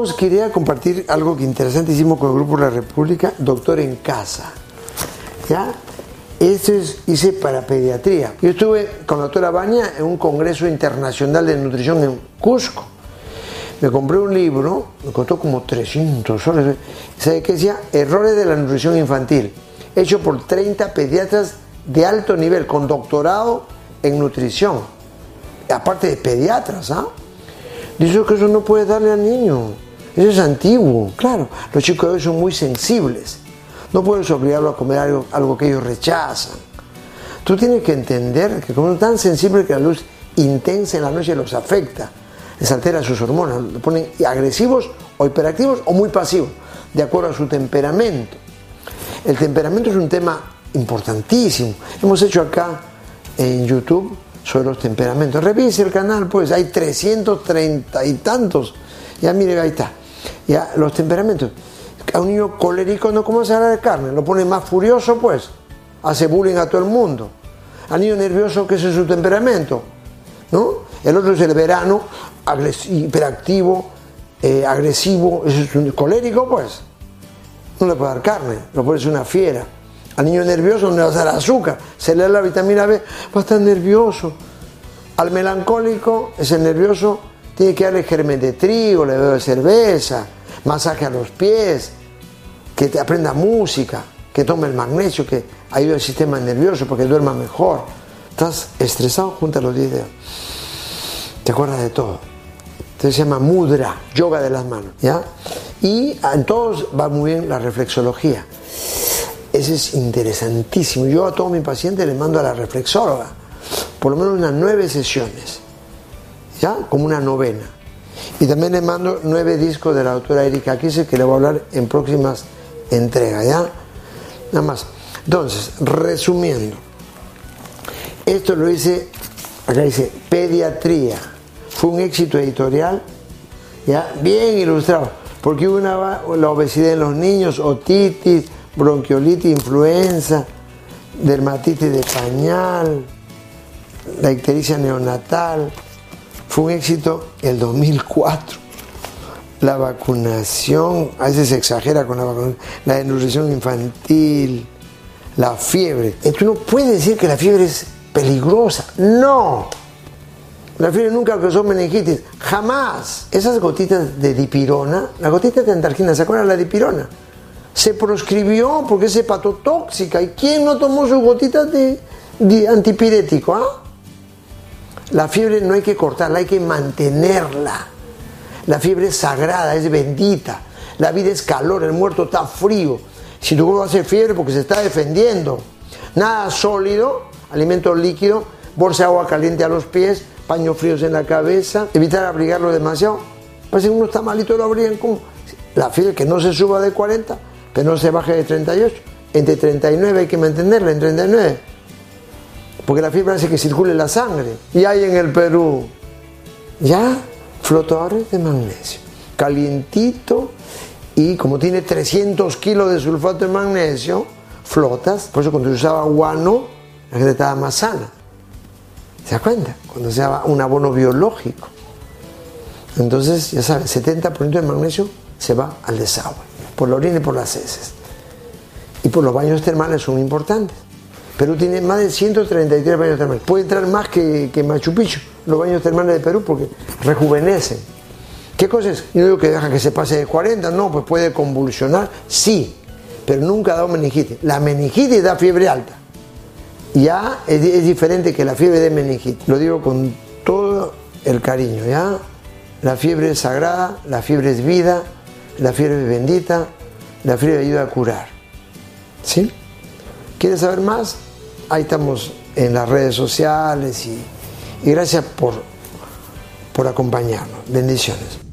Quería compartir algo que interesantísimo con el Grupo La República, Doctor en Casa. ¿Ya? Esto es, hice para pediatría. Yo estuve con la doctora Baña en un congreso internacional de nutrición en Cusco. Me compré un libro, me costó como 300 soles. ¿Sabe qué decía? Errores de la nutrición infantil, hecho por 30 pediatras de alto nivel, con doctorado en nutrición. Aparte de pediatras, ¿ah? Dice que eso no puede darle al niño. Eso es antiguo. Claro, los chicos de hoy son muy sensibles. No puedes obligarlo a comer algo, algo que ellos rechazan. Tú tienes que entender que como son tan sensibles que la luz intensa en la noche los afecta, les altera sus hormonas, los ponen agresivos o hiperactivos o muy pasivos, de acuerdo a su temperamento. El temperamento es un tema importantísimo. Hemos hecho acá en YouTube sobre los temperamentos. Revise el canal, pues hay 330 y tantos. Ya mire, ahí está. Ya, los temperamentos. A un niño colérico no come a de carne, lo pone más furioso, pues. Hace bullying a todo el mundo. Al niño nervioso, que es su temperamento. ¿No? El otro es el verano, hiperactivo, eh, agresivo, es un colérico, pues. No le puede dar carne, lo puede ser una fiera. Al niño nervioso no le va a dar azúcar, se le da la vitamina B, va a estar nervioso. Al melancólico, ese nervioso, tiene que darle germen de trigo, le bebe cerveza, masaje a los pies, que te aprenda música, que tome el magnesio, que ayude al sistema nervioso porque duerma mejor. Estás estresado, junta los 10 dedos. Te acuerdas de todo. Entonces se llama mudra, yoga de las manos. ¿ya? Y en todos va muy bien la reflexología. Ese es interesantísimo. Yo a todos mis pacientes les mando a la reflexóloga, por lo menos unas nueve sesiones, ¿ya? Como una novena. Y también les mando nueve discos de la doctora Erika Kise que le voy a hablar en próximas entregas, ¿ya? Nada más. Entonces, resumiendo, esto lo hice, acá dice, pediatría. Fue un éxito editorial, ¿ya? Bien ilustrado, porque hubo una, la obesidad en los niños, otitis, bronquiolitis, influenza, dermatitis de pañal, la ictericia neonatal. Fue un éxito el 2004. La vacunación, a veces se exagera con la vacunación, la desnutrición infantil, la fiebre. Tú no puedes decir que la fiebre es peligrosa. No. La fiebre nunca causó meningitis. Jamás. Esas gotitas de dipirona, la gotita de antarquina, ¿se acuerdan de la dipirona? se proscribió porque es hepatotóxica. ¿Y quién no tomó sus gotitas de, antipirético? Ah? La fiebre no hay que cortarla, hay que mantenerla. La fiebre es sagrada, es bendita. La vida es calor, el muerto está frío. Si tu cuerpo hace fiebre porque se está defendiendo. Nada sólido, alimento líquido, bolsa de agua caliente a los pies, paños fríos en la cabeza, evitar abrigarlo demasiado. Parece que uno está malito, lo abrigan como la fiebre que no se suba de 40 que no se baje de 38. Entre 39 hay que mantenerla, en 39. Porque la fibra hace que circule la sangre. Y hay en el Perú ya flotadores de magnesio. Calientito y como tiene 300 kilos de sulfato de magnesio, flotas. Por eso cuando se usaba guano, la gente estaba más sana. ¿Se da cuenta? Cuando se usaba un abono biológico. Entonces, ya sabes, 70% de magnesio se va al desagüe por la orina y por las heces. Y por los baños termales son importantes. Perú tiene más de 133 baños termales. Puede entrar más que, Machu Picchu, los baños termales de Perú, porque rejuvenecen. ¿Qué cosa es? Yo digo que deja que se pase de 40, no, pues puede convulsionar, sí, pero nunca ha dado meningitis. La meningitis da fiebre alta. Ya es, es diferente que la fiebre de meningitis. Lo digo con todo el cariño, ¿ya? La fiebre es sagrada, la fiebre es vida, la fiebre bendita, la fiebre ayuda a curar. ¿Sí? ¿Quieres saber más? Ahí estamos en las redes sociales y, gracias por, por acompañarnos. Bendiciones.